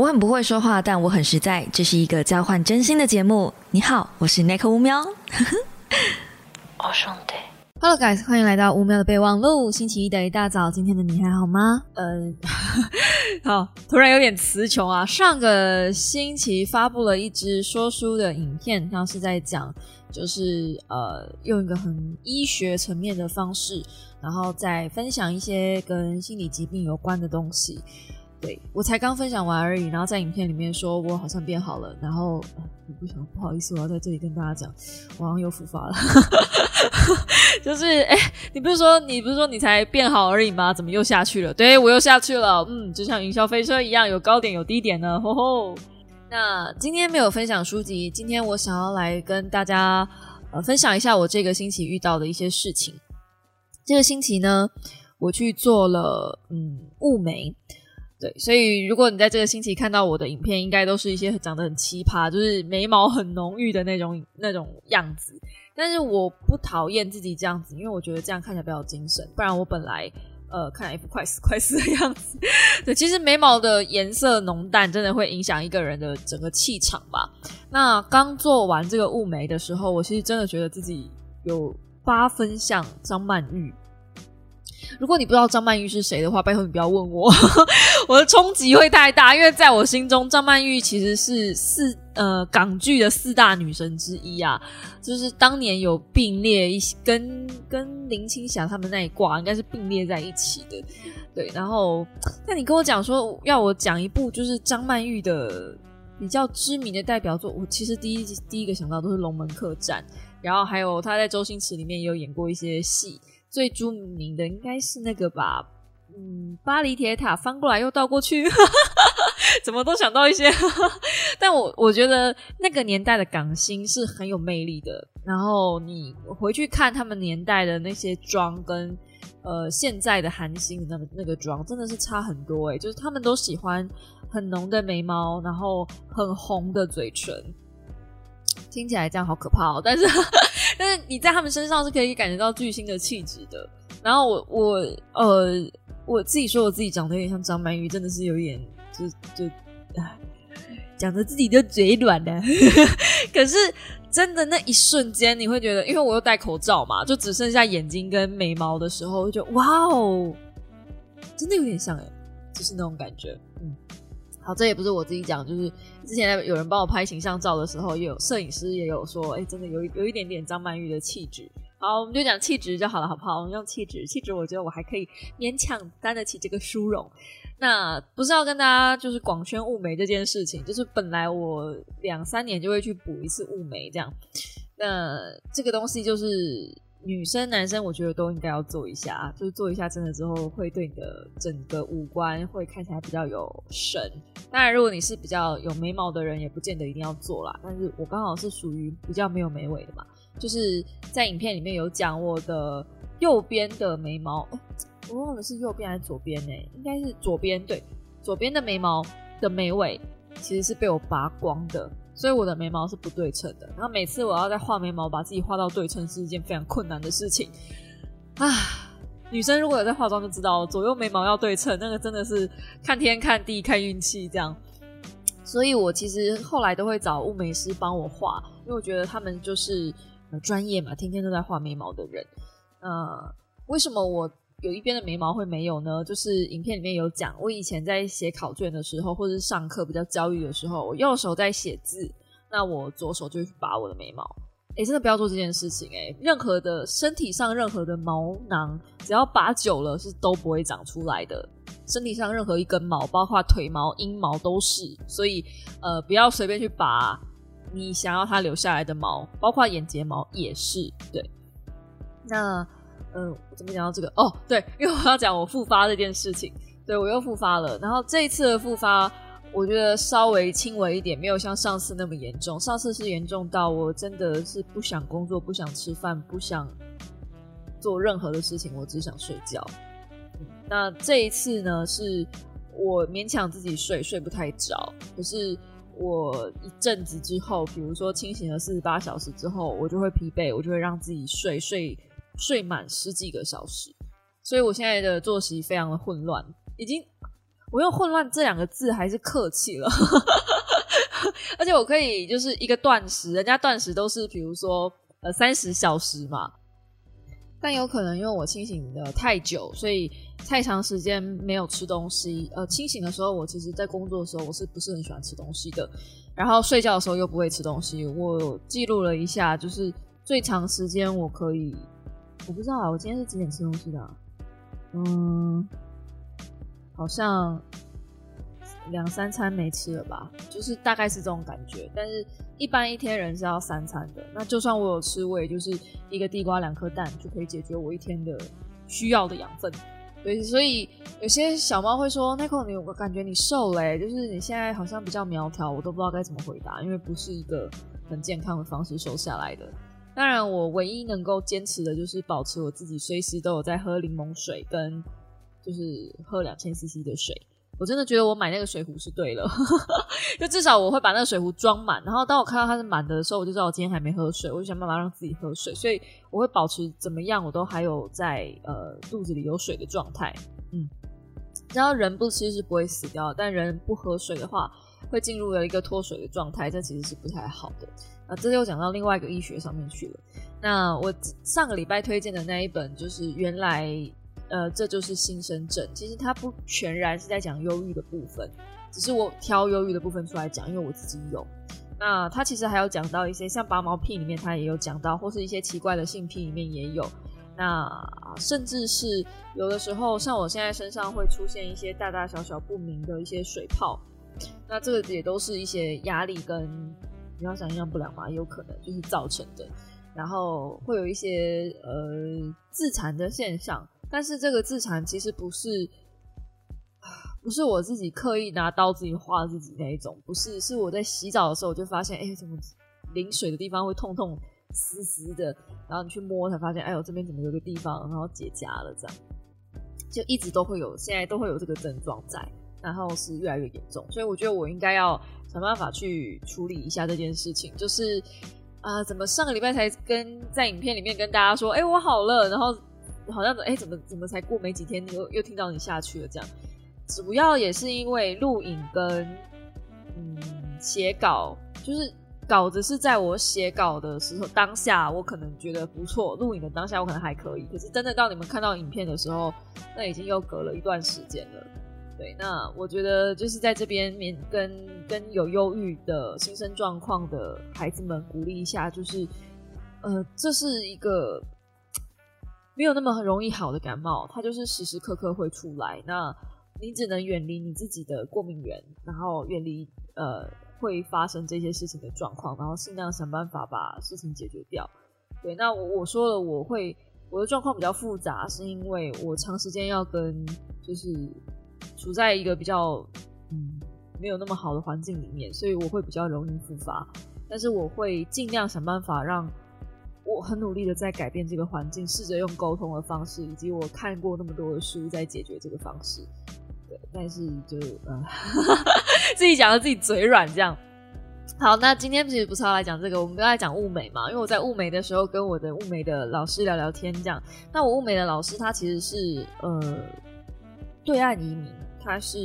我很不会说话，但我很实在。这是一个交换真心的节目。你好，我是 Nick 乌喵。哦兄弟，Hello guys，欢迎来到乌喵的备忘录。星期一的一大早，今天的你还好吗？嗯，好，突然有点词穷啊。上个星期发布了一支说书的影片，它是在讲，就是呃，用一个很医学层面的方式，然后再分享一些跟心理疾病有关的东西。对我才刚分享完而已，然后在影片里面说我好像变好了，然后不想不好意思，我要在这里跟大家讲，我好像又复发了，就是哎，你不是说你不是说你才变好而已吗？怎么又下去了？对我又下去了，嗯，就像云霄飞车一样，有高点有低点呢，吼吼。那今天没有分享书籍，今天我想要来跟大家呃分享一下我这个星期遇到的一些事情。这个星期呢，我去做了嗯雾眉。对，所以如果你在这个星期看到我的影片，应该都是一些长得很奇葩，就是眉毛很浓郁的那种那种样子。但是我不讨厌自己这样子，因为我觉得这样看起来比较精神。不然我本来呃看一副快死 快死的样子。对，其实眉毛的颜色浓淡真的会影响一个人的整个气场吧。那刚做完这个雾眉的时候，我其实真的觉得自己有八分像张曼玉。如果你不知道张曼玉是谁的话，拜托你不要问我，我的冲击会太大。因为在我心中，张曼玉其实是四呃港剧的四大女神之一啊，就是当年有并列一跟跟林青霞他们那一挂，应该是并列在一起的。对，然后那你跟我讲说要我讲一部就是张曼玉的比较知名的代表作，我其实第一第一个想到都是《龙门客栈》，然后还有她在周星驰里面也有演过一些戏。最著名的应该是那个吧，嗯，巴黎铁塔翻过来又倒过去，怎么都想到一些。但我我觉得那个年代的港星是很有魅力的。然后你回去看他们年代的那些妆，跟呃现在的韩星的那那个妆，真的是差很多诶，就是他们都喜欢很浓的眉毛，然后很红的嘴唇。听起来这样好可怕哦，但是 但是你在他们身上是可以感觉到巨星的气质的。然后我我呃我自己说我自己长得有点像张曼玉，真的是有点就就讲着自己的嘴软的。可是真的那一瞬间，你会觉得，因为我又戴口罩嘛，就只剩下眼睛跟眉毛的时候，就哇哦，真的有点像哎，就是那种感觉，嗯。好，这也不是我自己讲，就是之前有人帮我拍形象照的时候，有摄影师也有说，哎，真的有有一点点张曼玉的气质。好，我们就讲气质就好了，好不好？我们用气质，气质，我觉得我还可以勉强担得起这个殊荣。那不是要跟大家就是广宣雾眉这件事情，就是本来我两三年就会去补一次雾眉，这样。那这个东西就是。女生、男生，我觉得都应该要做一下，就是做一下，真的之后会对你的整个五官会看起来比较有神。当然，如果你是比较有眉毛的人，也不见得一定要做啦。但是我刚好是属于比较没有眉尾的嘛，就是在影片里面有讲我的右边的眉毛，我忘了是右边还是左边呢？应该是左边，对，左边的眉毛的眉尾其实是被我拔光的。所以我的眉毛是不对称的，然后每次我要在画眉毛，把自己画到对称是一件非常困难的事情啊。女生如果有在化妆就知道，左右眉毛要对称，那个真的是看天看地看运气这样。所以我其实后来都会找雾眉师帮我画，因为我觉得他们就是专业嘛，天天都在画眉毛的人。呃，为什么我？有一边的眉毛会没有呢，就是影片里面有讲，我以前在写考卷的时候，或者是上课比较焦虑的时候，我右手在写字，那我左手就去拔我的眉毛。哎，真的不要做这件事情哎！任何的身体上任何的毛囊，只要拔久了是都不会长出来的。身体上任何一根毛，包括腿毛、阴毛都是，所以呃，不要随便去拔你想要它留下来的毛，包括眼睫毛也是。对，那。嗯，怎么讲到这个？哦，对，因为我要讲我复发这件事情。对我又复发了，然后这一次的复发，我觉得稍微轻微一点，没有像上次那么严重。上次是严重到我真的是不想工作、不想吃饭、不想做任何的事情，我只想睡觉。那这一次呢，是我勉强自己睡，睡不太着。可是我一阵子之后，比如说清醒了四十八小时之后，我就会疲惫，我就会让自己睡睡。睡满十几个小时，所以我现在的作息非常的混乱，已经我用混乱这两个字还是客气了，而且我可以就是一个断食，人家断食都是比如说呃三十小时嘛，但有可能因为我清醒的太久，所以太长时间没有吃东西。呃，清醒的时候我其实在工作的时候我是不是很喜欢吃东西的，然后睡觉的时候又不会吃东西。我记录了一下，就是最长时间我可以，我不知道啊，我今天是几点吃东西的？嗯。好像两三餐没吃了吧，就是大概是这种感觉。但是，一般一天人是要三餐的。那就算我有吃，我也就是一个地瓜、两颗蛋就可以解决我一天的需要的养分。对，所以有些小猫会说：“Nico，你我感觉你瘦嘞，就是你现在好像比较苗条。”我都不知道该怎么回答，因为不是一个很健康的方式瘦下来的。当然，我唯一能够坚持的就是保持我自己随时都有在喝柠檬水跟。就是喝两千 CC 的水，我真的觉得我买 那个水壶是对了，就至少我会把那个水壶装满。然后当我看到它是满的时候，我就知道我今天还没喝水，我就想办法让自己喝水。所以我会保持怎么样，我都还有在呃肚子里有水的状态。嗯，然后人不吃是不会死掉，但人不喝水的话，会进入了一个脱水的状态，这其实是不太好的。啊，这又讲到另外一个医学上面去了。那我上个礼拜推荐的那一本，就是原来。呃，这就是新生症。其实它不全然是在讲忧郁的部分，只是我挑忧郁的部分出来讲，因为我自己有。那它其实还有讲到一些像拔毛癖里面，它也有讲到，或是一些奇怪的性癖里面也有。那甚至是有的时候，像我现在身上会出现一些大大小小不明的一些水泡，那这个也都是一些压力跟你要想象不良嘛，有可能就是造成的。然后会有一些呃自残的现象。但是这个自残其实不是，不是我自己刻意拿刀自己划自己那一种，不是，是我在洗澡的时候就发现，哎，怎么淋水的地方会痛痛湿湿的，然后你去摸才发现，哎呦，这边怎么有个地方然后结痂了，这样，就一直都会有，现在都会有这个症状在，然后是越来越严重，所以我觉得我应该要想办法去处理一下这件事情，就是啊，怎么上个礼拜才跟在影片里面跟大家说，哎，我好了，然后。好像哎，怎么怎么才过没几天，又又听到你下去了？这样，主要也是因为录影跟嗯写稿，就是稿子是在我写稿的时候当下，我可能觉得不错；录影的当下，我可能还可以。可是真的到你们看到影片的时候，那已经又隔了一段时间了。对，那我觉得就是在这边面跟跟有忧郁的新生状况的孩子们鼓励一下，就是呃，这是一个。没有那么容易好的感冒，它就是时时刻刻会出来。那你只能远离你自己的过敏源，然后远离呃会发生这些事情的状况，然后尽量想办法把事情解决掉。对，那我我说了，我会我的状况比较复杂，是因为我长时间要跟就是处在一个比较嗯没有那么好的环境里面，所以我会比较容易复发。但是我会尽量想办法让。我很努力的在改变这个环境，试着用沟通的方式，以及我看过那么多的书，在解决这个方式。对，但是就呃，自己讲的自己嘴软这样。好，那今天其实不是要来讲这个，我们刚才讲物美嘛，因为我在物美的时候跟我的物美的老师聊聊天，这样。那我物美的老师他其实是呃对岸移民，他是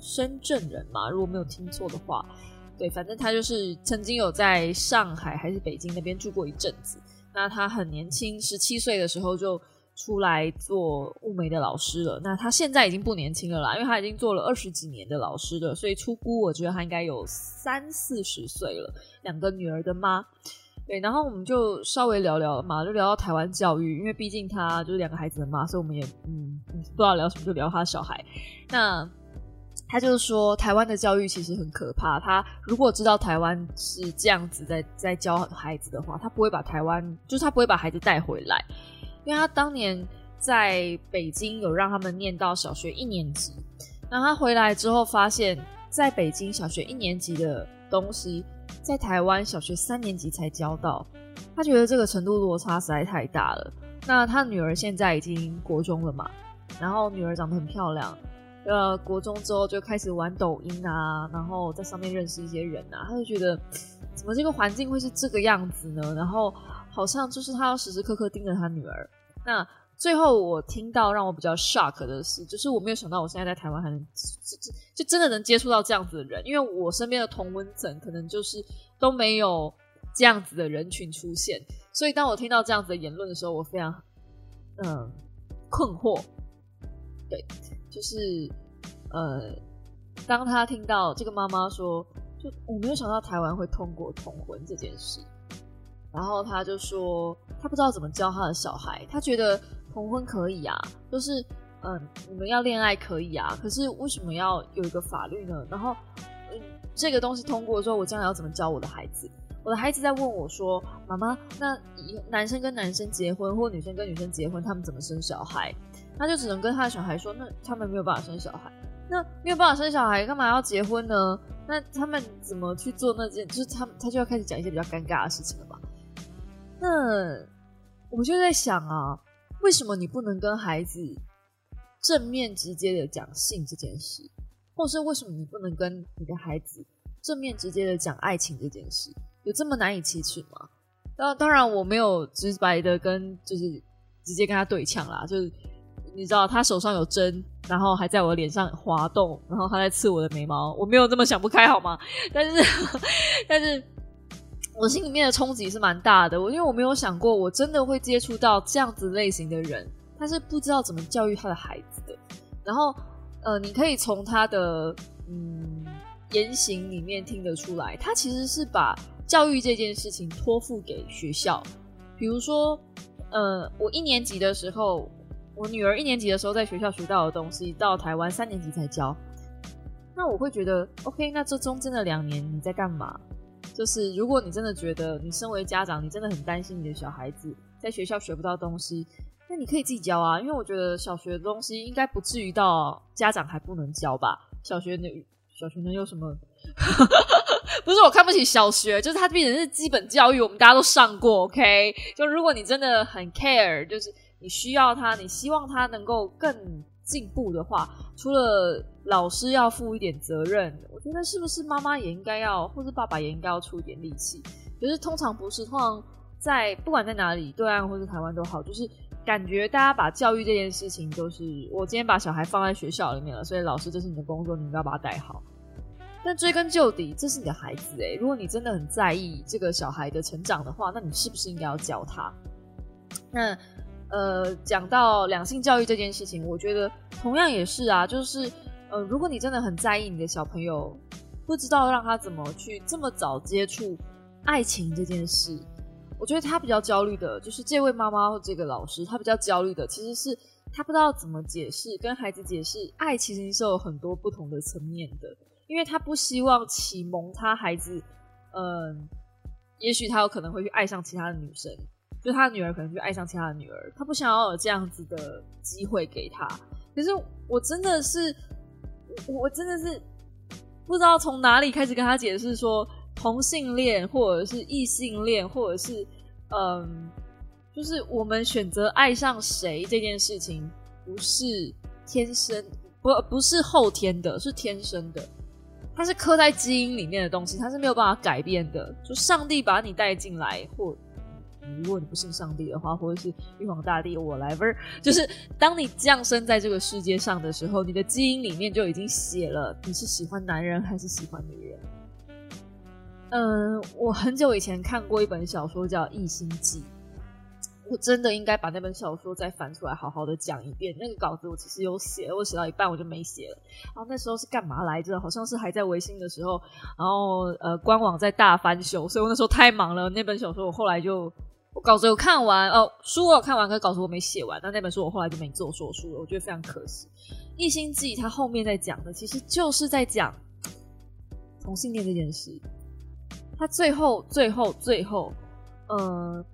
深圳人嘛，如果没有听错的话。对，反正他就是曾经有在上海还是北京那边住过一阵子。那他很年轻，十七岁的时候就出来做物美的老师了。那他现在已经不年轻了啦，因为他已经做了二十几年的老师了，所以出估我觉得他应该有三四十岁了。两个女儿的妈，对，然后我们就稍微聊聊嘛，就聊到台湾教育，因为毕竟他就是两个孩子的妈，所以我们也嗯不知道聊什么，就聊他小孩。那。他就是说，台湾的教育其实很可怕。他如果知道台湾是这样子在在教孩子的话，他不会把台湾，就是他不会把孩子带回来。因为他当年在北京有让他们念到小学一年级，那他回来之后发现，在北京小学一年级的东西，在台湾小学三年级才教到。他觉得这个程度落差实在太大了。那他女儿现在已经国中了嘛，然后女儿长得很漂亮。呃，国中之后就开始玩抖音啊，然后在上面认识一些人啊，他就觉得怎么这个环境会是这个样子呢？然后好像就是他要时时刻刻盯着他女儿。那最后我听到让我比较 shock 的是，就是我没有想到我现在在台湾还能就就就真的能接触到这样子的人，因为我身边的同温层可能就是都没有这样子的人群出现，所以当我听到这样子的言论的时候，我非常嗯困惑。对，就是呃，当他听到这个妈妈说，就我没有想到台湾会通过同婚这件事。然后他就说，他不知道怎么教他的小孩。他觉得同婚可以啊，就是嗯，你们要恋爱可以啊，可是为什么要有一个法律呢？然后嗯，这个东西通过之后，我将来要怎么教我的孩子？我的孩子在问我说：“妈妈，那男生跟男生结婚，或女生跟女生结婚，他们怎么生小孩？”他就只能跟他的小孩说：“那他们没有办法生小孩，那没有办法生小孩，干嘛要结婚呢？那他们怎么去做那件？就是他他就要开始讲一些比较尴尬的事情了吧？”那我就在想啊，为什么你不能跟孩子正面直接的讲性这件事，或是为什么你不能跟你的孩子正面直接的讲爱情这件事？有这么难以启齿吗？当当然我没有直白的跟，就是直接跟他对呛啦，就是你知道他手上有针，然后还在我脸上滑动，然后他在刺我的眉毛，我没有这么想不开好吗？但是，但是。我心里面的冲击是蛮大的，我因为我没有想过，我真的会接触到这样子类型的人，他是不知道怎么教育他的孩子的。然后，呃，你可以从他的嗯言行里面听得出来，他其实是把教育这件事情托付给学校。比如说，呃，我一年级的时候，我女儿一年级的时候在学校学到的东西，到台湾三年级才教。那我会觉得，OK，那这中间的两年你在干嘛？就是如果你真的觉得你身为家长，你真的很担心你的小孩子在学校学不到东西，那你可以自己教啊。因为我觉得小学的东西应该不至于到家长还不能教吧。小学那小学能有什么？不是我看不起小学，就是它毕竟是基本教育，我们大家都上过。OK，就如果你真的很 care，就是你需要他，你希望他能够更。进步的话，除了老师要负一点责任，我觉得是不是妈妈也应该要，或者爸爸也应该要出一点力气？可是通常不是，通常在不管在哪里，对岸或是台湾都好，就是感觉大家把教育这件事情，就是我今天把小孩放在学校里面了，所以老师这是你的工作，你应该把他带好。但追根究底，这是你的孩子诶，如果你真的很在意这个小孩的成长的话，那你是不是应该要教他？那？呃，讲到两性教育这件事情，我觉得同样也是啊，就是呃，如果你真的很在意你的小朋友，不知道让他怎么去这么早接触爱情这件事，我觉得他比较焦虑的，就是这位妈妈或这个老师，他比较焦虑的其实是他不知道怎么解释，跟孩子解释爱其实是有很多不同的层面的，因为他不希望启蒙他孩子，嗯，也许他有可能会去爱上其他的女生。就他女儿可能就爱上其他的女儿，他不想要有这样子的机会给他。可是我真的是，我真的是不知道从哪里开始跟他解释说，同性恋或者是异性恋，或者是嗯，就是我们选择爱上谁这件事情，不是天生，不不是后天的，是天生的，它是刻在基因里面的东西，它是没有办法改变的。就上帝把你带进来，或如果你不信上帝的话，或者是玉皇大帝，我来不是，就是当你降生在这个世界上的时候，你的基因里面就已经写了你是喜欢男人还是喜欢女人。嗯，我很久以前看过一本小说叫《异星记》，我真的应该把那本小说再翻出来好好的讲一遍。那个稿子我其实有写，我写到一半我就没写了。然后那时候是干嘛来着？好像是还在维新的时候，然后呃官网在大翻修，所以我那时候太忙了。那本小说我后来就。我稿子有看完哦，书我有看完，可是稿子我没写完。那那本书我后来就没做说书了，我觉得非常可惜。《异星记》它后面在讲的，其实就是在讲同性恋这件事。他最后、最后、最后，呃，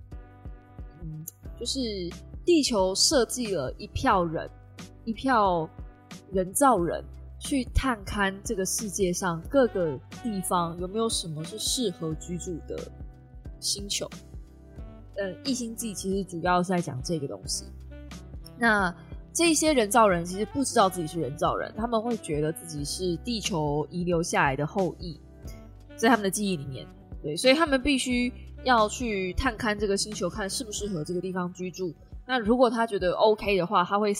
嗯，就是地球设计了一票人，一票人造人，去探勘这个世界上各个地方有没有什么是适合居住的星球。呃，异星际其实主要是在讲这个东西。那这些人造人其实不知道自己是人造人，他们会觉得自己是地球遗留下来的后裔，在他们的记忆里面，对，所以他们必须要去探勘这个星球，看适不适合这个地方居住。那如果他觉得 OK 的话，他会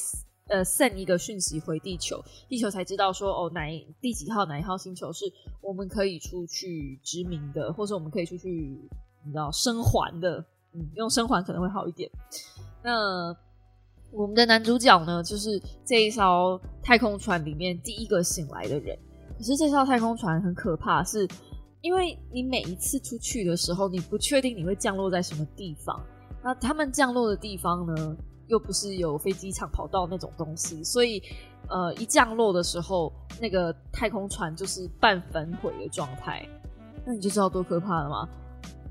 呃 send 一个讯息回地球，地球才知道说哦哪第几号哪一号星球是我们可以出去殖民的，或者我们可以出去你知道生还的，嗯，用生还可能会好一点。那我们的男主角呢，就是这一艘太空船里面第一个醒来的人。可是这艘太空船很可怕，是因为你每一次出去的时候，你不确定你会降落在什么地方。那他们降落的地方呢，又不是有飞机场跑道那种东西，所以呃，一降落的时候，那个太空船就是半焚毁的状态。那你就知道多可怕了吗？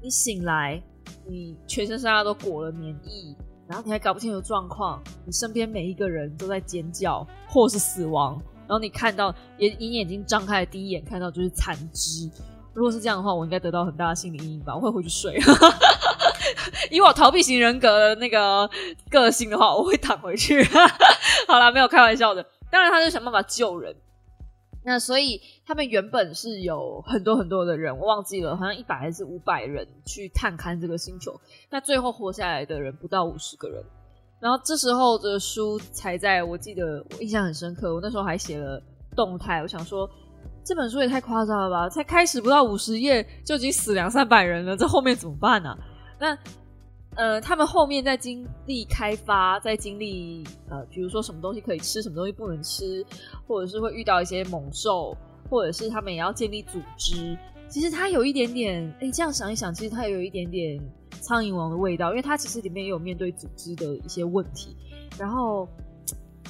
你醒来，你全身上下都裹了棉衣，然后你还搞不清楚状况，你身边每一个人都在尖叫或是死亡。然后你看到眼，你眼睛张开的第一眼看到就是残肢。如果是这样的话，我应该得到很大的心理阴影吧？我会回去睡。以我逃避型人格的那个个性的话，我会躺回去。好了，没有开玩笑的。当然，他就想办法救人。那所以他们原本是有很多很多的人，我忘记了，好像一百还是五百人去探勘这个星球。那最后活下来的人不到五十个人。然后这时候的书才在我记得我印象很深刻，我那时候还写了动态，我想说这本书也太夸张了吧，才开始不到五十页就已经死两三百人了，这后面怎么办呢？那呃，他们后面在经历开发，在经历呃，比如说什么东西可以吃，什么东西不能吃，或者是会遇到一些猛兽，或者是他们也要建立组织。其实它有一点点，哎，这样想一想，其实它有一点点。苍蝇王的味道，因为它其实里面也有面对组织的一些问题，然后，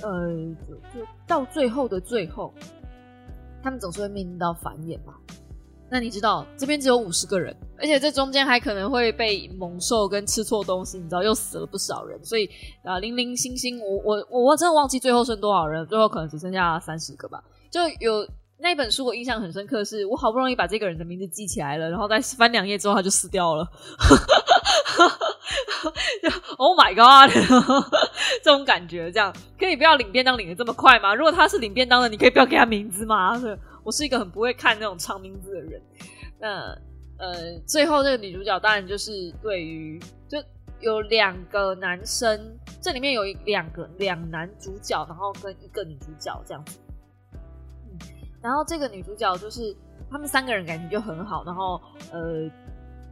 呃，就就到最后的最后，他们总是会面临到繁衍嘛。那你知道这边只有五十个人，而且这中间还可能会被猛兽跟吃错东西，你知道又死了不少人，所以啊，零零星星，我我我我真的忘记最后剩多少人，最后可能只剩下三十个吧，就有。那本书我印象很深刻，是我好不容易把这个人的名字记起来了，然后再翻两页之后他就死掉了。Oh my god！这种感觉，这样可以不要领便当领的这么快吗？如果他是领便当的，你可以不要给他名字吗？我是一个很不会看那种长名字的人。那呃，最后这个女主角当然就是对于就有两个男生，这里面有两个两男主角，然后跟一个女主角这样子。然后这个女主角就是他们三个人感情就很好，然后呃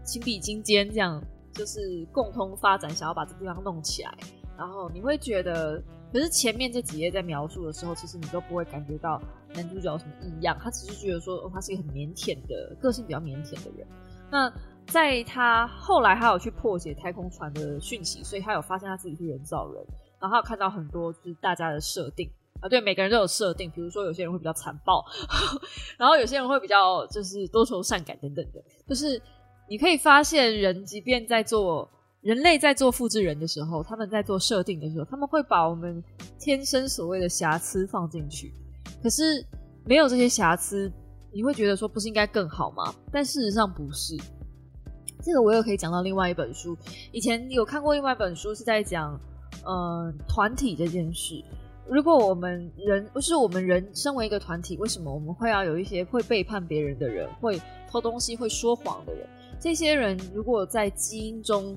情比金坚，这样就是共同发展，想要把这地方弄起来。然后你会觉得，可是前面这几页在描述的时候，其实你都不会感觉到男主角有什么异样，他只是觉得说，哦，他是一个很腼腆的个性比较腼腆的人。那在他后来，他有去破解太空船的讯息，所以他有发现他自己是人造人，然后他有看到很多就是大家的设定。啊，对，每个人都有设定，比如说有些人会比较残暴，然后有些人会比较就是多愁善感等等的。就是你可以发现，人即便在做人类在做复制人的时候，他们在做设定的时候，他们会把我们天生所谓的瑕疵放进去。可是没有这些瑕疵，你会觉得说不是应该更好吗？但事实上不是。这个我又可以讲到另外一本书，以前有看过另外一本书是在讲呃团体这件事。如果我们人不是我们人，身为一个团体，为什么我们会要有一些会背叛别人的人，会偷东西、会说谎的人？这些人如果在基因中，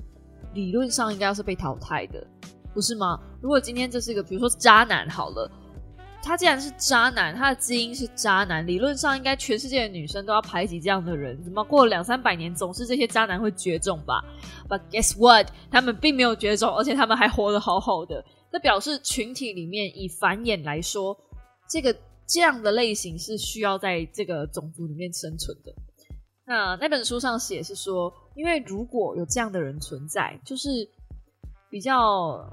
理论上应该要是被淘汰的，不是吗？如果今天这是一个，比如说渣男好了，他既然是渣男，他的基因是渣男，理论上应该全世界的女生都要排挤这样的人。怎么过了两三百年，总是这些渣男会绝种吧？But guess what？他们并没有绝种，而且他们还活得好好的。那表示群体里面以繁衍来说，这个这样的类型是需要在这个种族里面生存的。那那本书上写是说，因为如果有这样的人存在，就是比较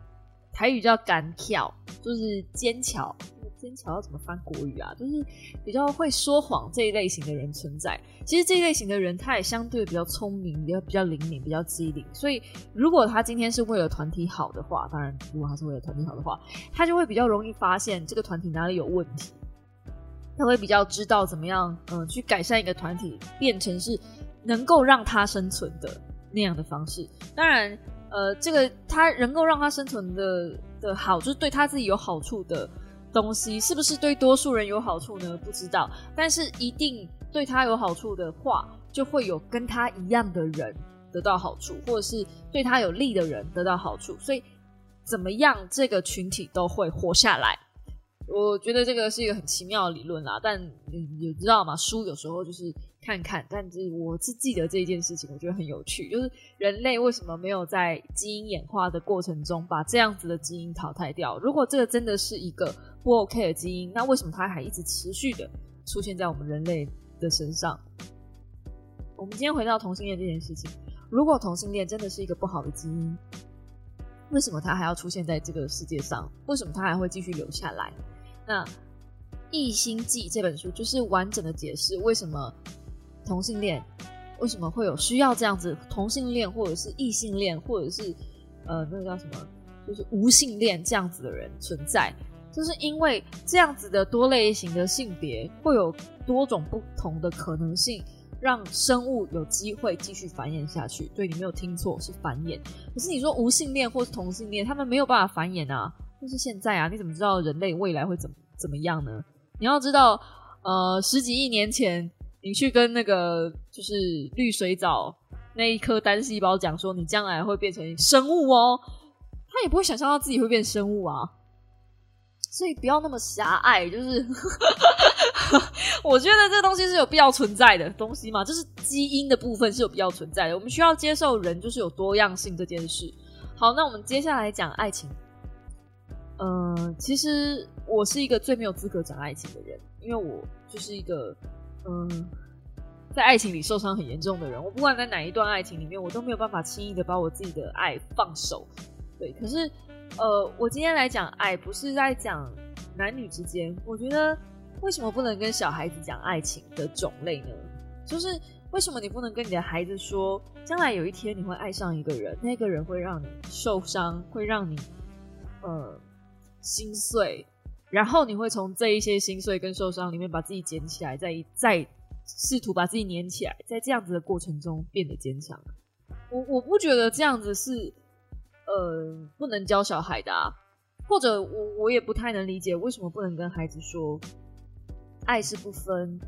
台语叫敢跳，就是坚强。坚强要怎么翻国语啊？就是比较会说谎这一类型的人存在。其实这一类型的人，他也相对比较聪明，比较比较灵敏，比较机灵。所以如果他今天是为了团体好的话，当然如果他是为了团体好的话，他就会比较容易发现这个团体哪里有问题。他会比较知道怎么样，嗯，去改善一个团体，变成是能够让他生存的那样的方式。当然，呃，这个他能够让他生存的的好，就是对他自己有好处的。东西是不是对多数人有好处呢？不知道，但是一定对他有好处的话，就会有跟他一样的人得到好处，或者是对他有利的人得到好处。所以怎么样这个群体都会活下来。我觉得这个是一个很奇妙的理论啦，但你知道吗？书有时候就是看看，但是我是记得这件事情，我觉得很有趣，就是人类为什么没有在基因演化的过程中把这样子的基因淘汰掉？如果这个真的是一个不 OK 的基因，那为什么它还一直持续的出现在我们人类的身上？我们今天回到同性恋这件事情，如果同性恋真的是一个不好的基因，为什么它还要出现在这个世界上？为什么它还会继续留下来？那《异星记》这本书就是完整的解释为什么同性恋为什么会有需要这样子同性恋或者是异性恋或者是呃那个叫什么就是无性恋这样子的人存在，就是因为这样子的多类型的性别会有多种不同的可能性，让生物有机会继续繁衍下去。对你没有听错，是繁衍。可是你说无性恋或是同性恋，他们没有办法繁衍啊。就是现在啊，你怎么知道人类未来会怎么怎么样呢？你要知道，呃，十几亿年前，你去跟那个就是绿水藻那一颗单细胞讲说，你将来会变成生物哦，他也不会想象到自己会变生物啊。所以不要那么狭隘，就是 我觉得这东西是有必要存在的东西嘛，就是基因的部分是有必要存在的。我们需要接受人就是有多样性这件事。好，那我们接下来讲爱情。嗯，其实我是一个最没有资格讲爱情的人，因为我就是一个嗯，在爱情里受伤很严重的人。我不管在哪一段爱情里面，我都没有办法轻易的把我自己的爱放手。对，可是呃，我今天来讲爱，不是在讲男女之间。我觉得为什么不能跟小孩子讲爱情的种类呢？就是为什么你不能跟你的孩子说，将来有一天你会爱上一个人，那个人会让你受伤，会让你呃。心碎，然后你会从这一些心碎跟受伤里面把自己捡起来，再再试图把自己粘起来，在这样子的过程中变得坚强。我我不觉得这样子是呃不能教小孩的，啊，或者我我也不太能理解为什么不能跟孩子说，爱是不分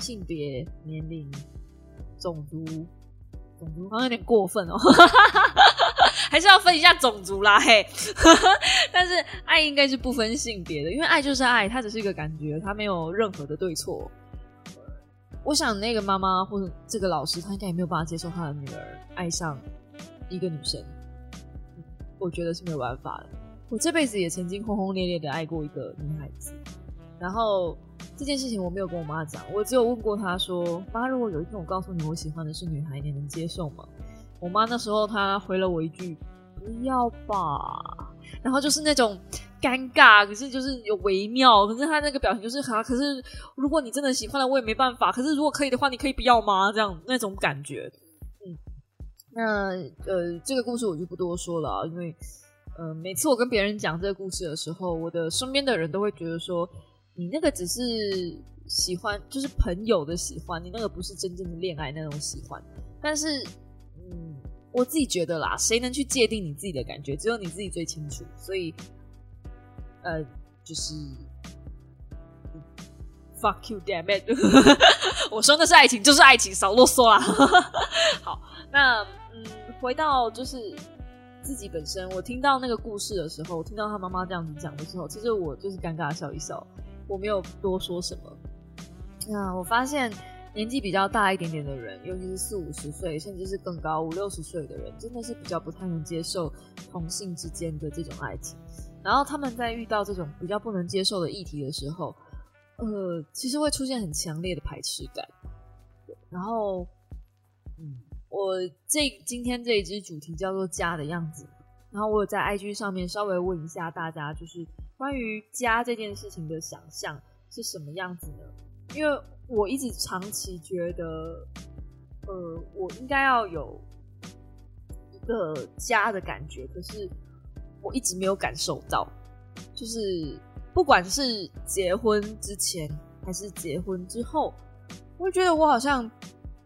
性别、年龄、种族，种族好像有点过分哦。还是要分一下种族啦，嘿，但是爱应该是不分性别的，因为爱就是爱，它只是一个感觉，它没有任何的对错。我想那个妈妈或者这个老师，他应该也没有办法接受他的女儿爱上一个女生，我觉得是没有办法的。我这辈子也曾经轰轰烈烈的爱过一个女孩子，然后这件事情我没有跟我妈讲，我只有问过她说：“妈，如果有一天我告诉你我喜欢的是女孩，你能接受吗？”我妈那时候她回了我一句：“不要吧。”然后就是那种尴尬，可是就是有微妙，可是她那个表情就是哈，可是如果你真的喜欢了，我也没办法。可是如果可以的话，你可以不要吗？这样那种感觉。嗯，那呃，这个故事我就不多说了，因为呃，每次我跟别人讲这个故事的时候，我的身边的人都会觉得说，你那个只是喜欢，就是朋友的喜欢，你那个不是真正的恋爱那种喜欢，但是。嗯，我自己觉得啦，谁能去界定你自己的感觉？只有你自己最清楚。所以，呃，就是 fuck you damn it，我说的是爱情，就是爱情，少啰嗦啦。好，那嗯，回到就是自己本身，我听到那个故事的时候，我听到他妈妈这样子讲的时候，其实我就是尴尬笑一笑，我没有多说什么。那我发现。年纪比较大一点点的人，尤其是四五十岁，甚至是更高五六十岁的人，真的是比较不太能接受同性之间的这种爱情。然后他们在遇到这种比较不能接受的议题的时候，呃，其实会出现很强烈的排斥感。然后，嗯，我这今天这一支主题叫做“家的样子”。然后我有在 IG 上面稍微问一下大家，就是关于家这件事情的想象是什么样子呢？因为。我一直长期觉得，呃，我应该要有一个家的感觉，可是我一直没有感受到。就是不管是结婚之前还是结婚之后，我就觉得我好像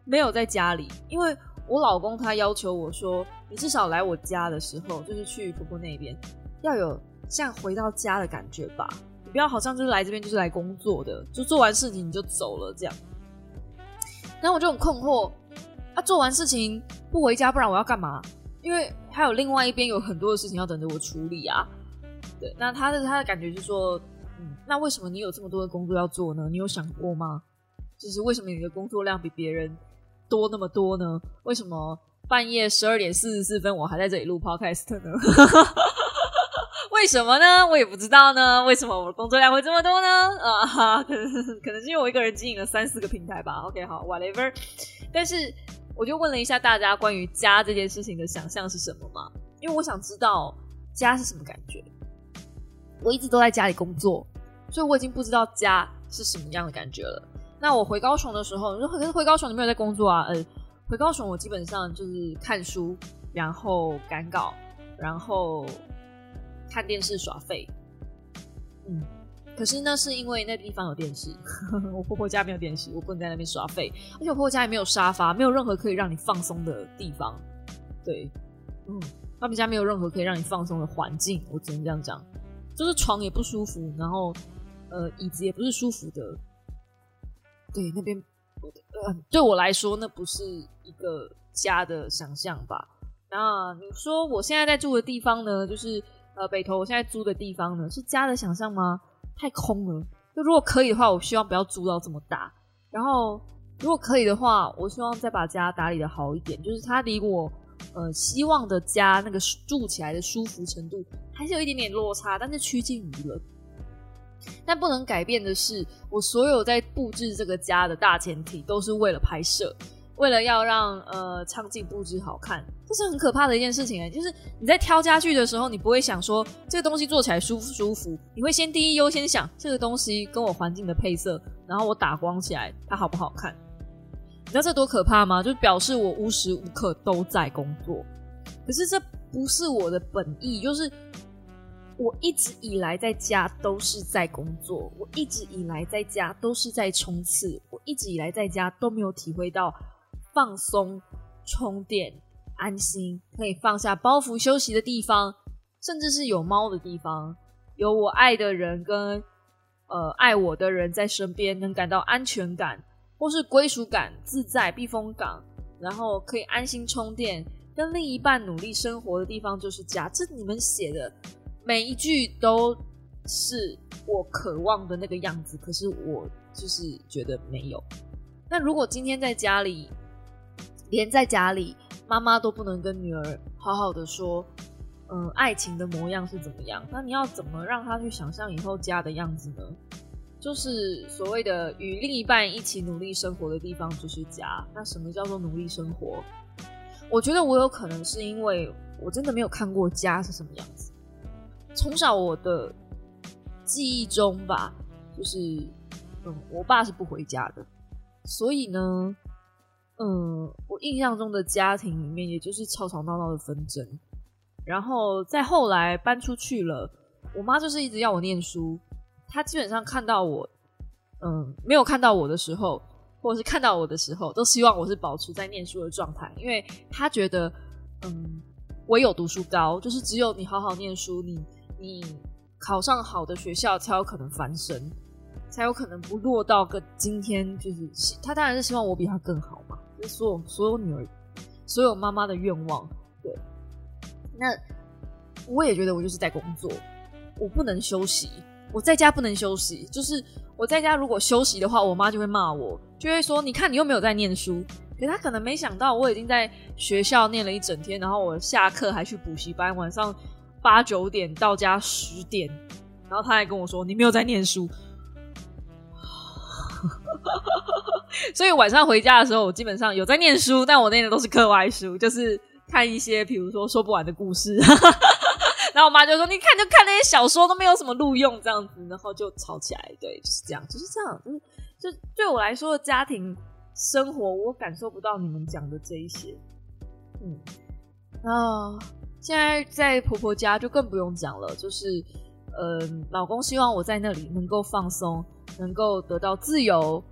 没有在家里，因为我老公他要求我说，你至少来我家的时候，就是去婆婆那边，要有像回到家的感觉吧。不要好像就是来这边就是来工作的，就做完事情你就走了这样。然后我就很困惑，啊，做完事情不回家，不然我要干嘛？因为他有另外一边有很多的事情要等着我处理啊。对，那他的他的感觉就是说，嗯，那为什么你有这么多的工作要做呢？你有想过吗？就是为什么你的工作量比别人多那么多呢？为什么半夜十二点四十四分我还在这里录 podcast 呢？为什么呢？我也不知道呢。为什么我的工作量会这么多呢？啊，可能可能是因为我一个人经营了三四个平台吧。OK，好，whatever。但是我就问了一下大家关于家这件事情的想象是什么嘛？因为我想知道家是什么感觉。我一直都在家里工作，所以我已经不知道家是什么样的感觉了。那我回高雄的时候，你说可是回高雄你没有在工作啊？呃，回高雄我基本上就是看书，然后赶稿，然后。看电视耍废，嗯，可是那是因为那地方有电视，我婆婆家没有电视，我不能在那边耍废，而且我婆婆家也没有沙发，没有任何可以让你放松的地方，对，嗯，他们家没有任何可以让你放松的环境，我只能这样讲，就是床也不舒服，然后呃椅子也不是舒服的，对，那边呃对我来说那不是一个家的想象吧？那你说我现在在住的地方呢，就是。呃，北投我现在租的地方呢，是家的想象吗？太空了。就如果可以的话，我希望不要租到这么大。然后，如果可以的话，我希望再把家打理的好一点，就是它离我呃希望的家那个住起来的舒服程度还是有一点点落差，但是趋近于了。但不能改变的是，我所有在布置这个家的大前提都是为了拍摄。为了要让呃场景布置好看，这是很可怕的一件事情。就是你在挑家具的时候，你不会想说这个东西做起来舒不舒服，你会先第一优先想这个东西跟我环境的配色，然后我打光起来它好不好看。你知道这多可怕吗？就表示我无时无刻都在工作，可是这不是我的本意。就是我一直以来在家都是在工作，我一直以来在家都是在冲刺，我一直以来在家都没有体会到。放松、充电、安心，可以放下包袱休息的地方，甚至是有猫的地方，有我爱的人跟呃爱我的人在身边，能感到安全感或是归属感、自在避风港，然后可以安心充电，跟另一半努力生活的地方就是家。这你们写的每一句都是我渴望的那个样子，可是我就是觉得没有。那如果今天在家里，连在家里，妈妈都不能跟女儿好好的说，嗯，爱情的模样是怎么样？那你要怎么让她去想象以后家的样子呢？就是所谓的与另一半一起努力生活的地方就是家。那什么叫做努力生活？我觉得我有可能是因为我真的没有看过家是什么样子。从小我的记忆中吧，就是嗯，我爸是不回家的，所以呢。嗯，我印象中的家庭里面，也就是吵吵闹闹的纷争。然后再后来搬出去了，我妈就是一直要我念书。她基本上看到我，嗯，没有看到我的时候，或者是看到我的时候，都希望我是保持在念书的状态，因为她觉得，嗯，唯有读书高，就是只有你好好念书，你你考上好的学校，才有可能翻身，才有可能不落到个今天。就是她当然是希望我比她更好嘛。所有所有女儿，所有妈妈的愿望，对。那我也觉得我就是在工作，我不能休息，我在家不能休息。就是我在家如果休息的话，我妈就会骂我，就会说：“你看你又没有在念书。”可她可能没想到我已经在学校念了一整天，然后我下课还去补习班，晚上八九点到家十点，然后她还跟我说：“你没有在念书。” 所以晚上回家的时候，我基本上有在念书，但我念的都是课外书，就是看一些比如说说不完的故事。然后我妈就说：“你看，就看那些小说，都没有什么录用这样子。”然后就吵起来。对，就是这样，就是这样。就是就对我来说的，家庭生活我感受不到你们讲的这一些。嗯，啊，现在在婆婆家就更不用讲了，就是嗯，老公希望我在那里能够放松，能够得到自由。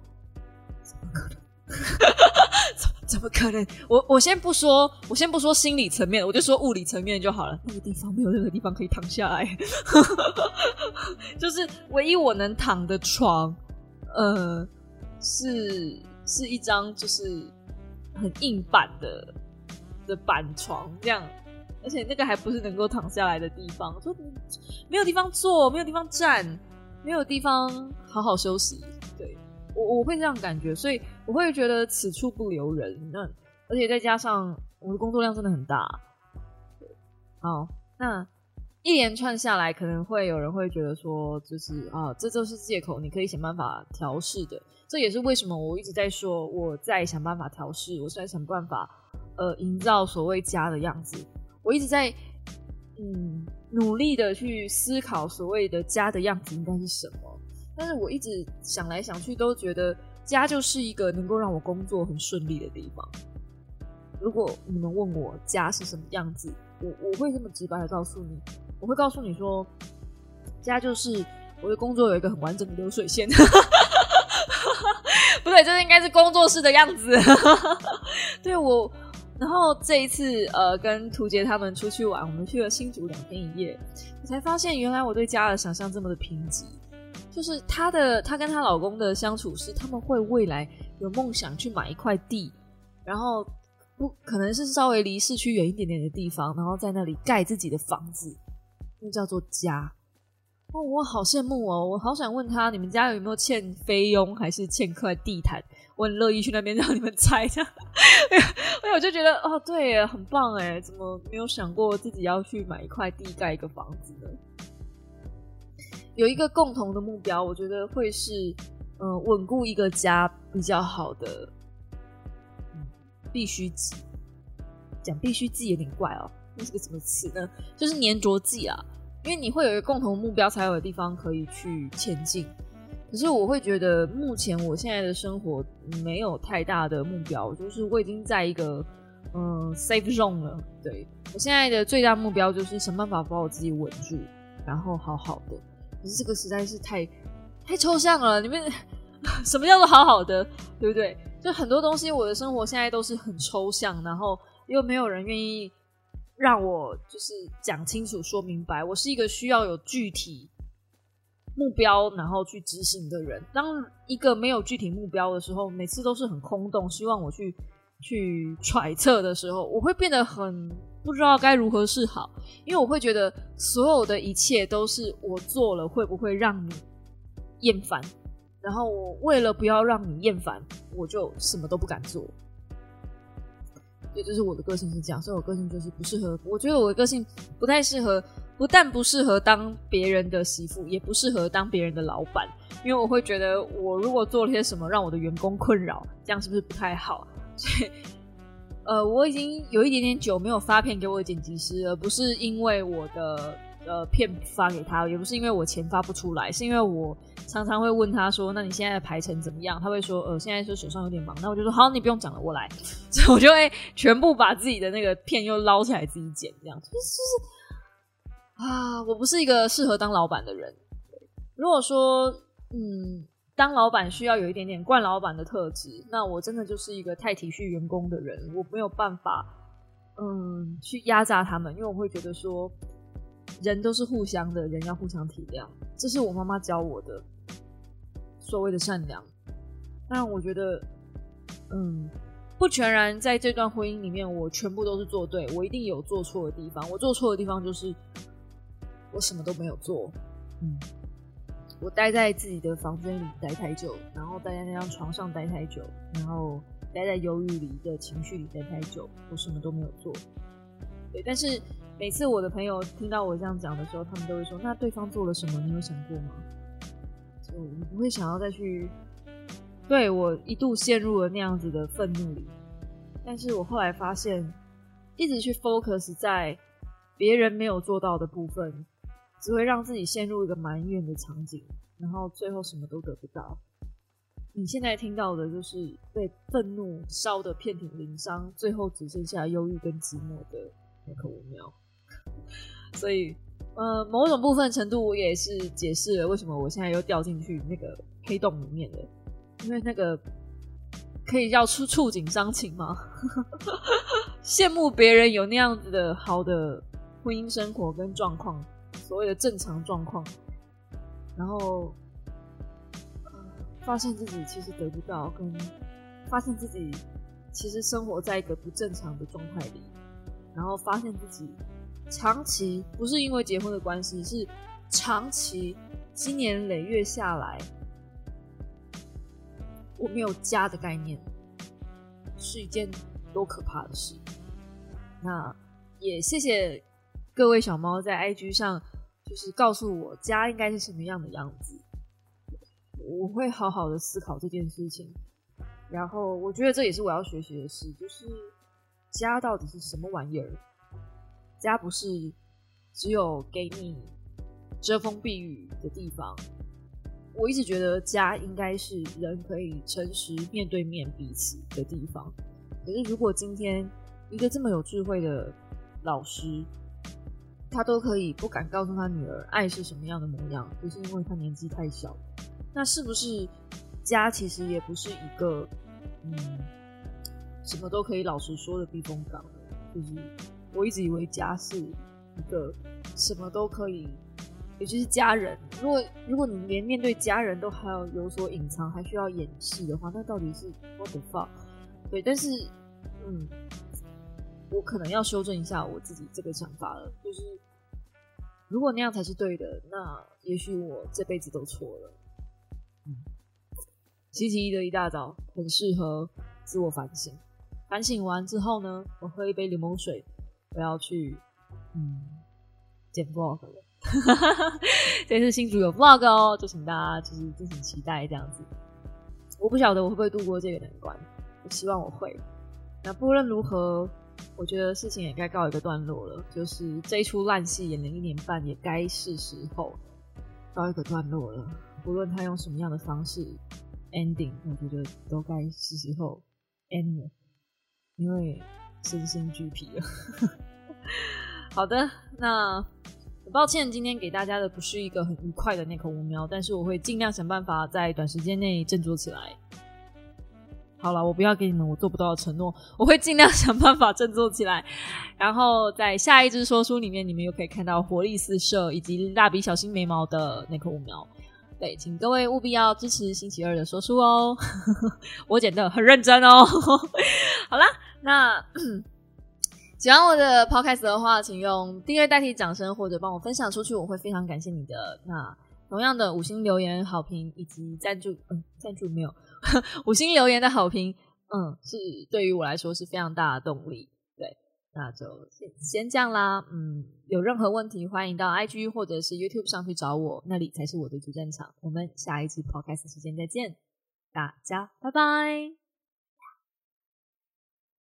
怎么可能？怎么可能？我我先不说，我先不说心理层面，我就说物理层面就好了。那个地方没有任何地方可以躺下来，就是唯一我能躺的床，呃，是是一张就是很硬板的的板床，这样而且那个还不是能够躺下来的地方，就没有地方坐，没有地方站，没有地方好好休息。我我会这样感觉，所以我会觉得此处不留人。那而且再加上我的工作量真的很大。好，那一连串下来，可能会有人会觉得说，就是啊，这就是借口，你可以想办法调试的。这也是为什么我一直在说，我在想办法调试，我在想办法，呃，营造所谓家的样子。我一直在，嗯，努力的去思考所谓的家的样子应该是什么。但是我一直想来想去，都觉得家就是一个能够让我工作很顺利的地方。如果你们问我家是什么样子，我我会这么直白的告诉你，我会告诉你说，家就是我的工作有一个很完整的流水线。不对，这应该是工作室的样子。对我，然后这一次呃，跟图杰他们出去玩，我们去了新竹两天一夜，我才发现原来我对家的想象这么的贫瘠。就是她的，她跟她老公的相处是，他们会未来有梦想去买一块地，然后不可能是稍微离市区远一点点的地方，然后在那里盖自己的房子，那叫做家。哦，我好羡慕哦！我好想问他，你们家有没有欠菲佣，还是欠块地毯？我很乐意去那边 让你们猜一下，哎呀，我就觉得哦，对，很棒哎！怎么没有想过自己要去买一块地盖一个房子呢？有一个共同的目标，我觉得会是嗯，稳固一个家比较好的必须记。讲必须记有点怪哦，那是个什么词呢？就是粘着剂啊。因为你会有一个共同目标，才有的地方可以去前进。可是我会觉得，目前我现在的生活没有太大的目标，就是我已经在一个嗯 safe zone 了。对我现在的最大目标就是想办法把我自己稳住，然后好好的。可是这个实在是太太抽象了，你们 什么叫做好好的，对不对？就很多东西，我的生活现在都是很抽象，然后又没有人愿意。让我就是讲清楚、说明白，我是一个需要有具体目标，然后去执行的人。当一个没有具体目标的时候，每次都是很空洞。希望我去去揣测的时候，我会变得很不知道该如何是好，因为我会觉得所有的一切都是我做了会不会让你厌烦，然后我为了不要让你厌烦，我就什么都不敢做。对，就是我的个性是这样，所以我个性就是不适合。我觉得我的个性不太适合，不但不适合当别人的媳妇，也不适合当别人的老板，因为我会觉得我如果做了些什么让我的员工困扰，这样是不是不太好？所以，呃，我已经有一点点久没有发片给我的剪辑师，而不是因为我的。呃，片发给他也不是因为我钱发不出来，是因为我常常会问他说：“那你现在的排程怎么样？”他会说：“呃，现在是手上有点忙。”那我就说：“好，你不用讲了，我来。”所以我就会全部把自己的那个片又捞起来自己剪，这样就是啊，我不是一个适合当老板的人。如果说嗯，当老板需要有一点点惯老板的特质，那我真的就是一个太体恤员工的人，我没有办法嗯去压榨他们，因为我会觉得说。人都是互相的，人要互相体谅，这是我妈妈教我的所谓的善良。但我觉得，嗯，不全然在这段婚姻里面，我全部都是做对，我一定有做错的地方。我做错的地方就是我什么都没有做，嗯，我待在自己的房间里待太久，然后待在那张床上待太久，然后待在忧郁里的情绪里待太久，我什么都没有做。对，但是。每次我的朋友听到我这样讲的时候，他们都会说：“那对方做了什么？你有想过吗？”就你不会想要再去对我一度陷入了那样子的愤怒里。但是我后来发现，一直去 focus 在别人没有做到的部分，只会让自己陷入一个埋怨的场景，然后最后什么都得不到。你现在听到的就是被愤怒烧得遍体鳞伤，最后只剩下忧郁跟寂寞的那颗五秒。所以，呃，某种部分程度，我也是解释了为什么我现在又掉进去那个黑洞里面了。因为那个可以叫触触景伤情吗？羡慕别人有那样子的好的婚姻生活跟状况，所谓的正常状况，然后发现自己其实得不到，跟发现自己其实生活在一个不正常的状态里。然后发现自己长期不是因为结婚的关系，是长期经年累月下来，我没有家的概念，是一件多可怕的事。那也谢谢各位小猫在 IG 上，就是告诉我家应该是什么样的样子，我会好好的思考这件事情。然后我觉得这也是我要学习的事，就是家到底是什么玩意儿？家不是只有给你遮风避雨的地方。我一直觉得家应该是人可以诚实面对面彼此的地方。可是如果今天一个这么有智慧的老师，他都可以不敢告诉他女儿爱是什么样的模样，就是因为他年纪太小。那是不是家其实也不是一个？嗯，什么都可以老实说的避风港，就是我一直以为家是一个什么都可以，尤其是家人。如果如果你连面对家人都还要有所隐藏，还需要演戏的话，那到底是 what the fuck？对，但是嗯，我可能要修正一下我自己这个想法了，就是如果那样才是对的，那也许我这辈子都错了。嗯。星期一的一大早，很适合自我反省。反省完之后呢，我喝一杯柠檬水，我要去嗯剪 vlog 了。这次新主有 vlog 哦，就请大家就是敬请期待这样子。我不晓得我会不会度过这个难关，我希望我会。那不论如何，我觉得事情也该告一个段落了。就是这一出烂戏演了一年半，也该是时候告一个段落了。不论他用什么样的方式。ending，我觉得都该是时候 end 了，因为身心俱疲了。好的，那很抱歉今天给大家的不是一个很愉快的那口五喵，但是我会尽量想办法在短时间内振作起来。好了，我不要给你们我做不到的承诺，我会尽量 想办法振作起来。然后在下一支说书里面，你们又可以看到活力四射以及蜡笔小新眉毛的那颗五苗。对，请各位务必要支持星期二的说书哦，我剪的很认真哦。好啦，那 喜欢我的 podcast 的话，请用订阅代替掌声，或者帮我分享出去，我会非常感谢你的。那同样的五星留言、好评以及赞助，嗯，赞助没有，五星留言的好评，嗯，是对于我来说是非常大的动力。对那就先先这样啦，嗯，有任何问题欢迎到 IG 或者是 YouTube 上去找我，那里才是我的主战场。我们下一次 Podcast 时间再见，大家拜拜。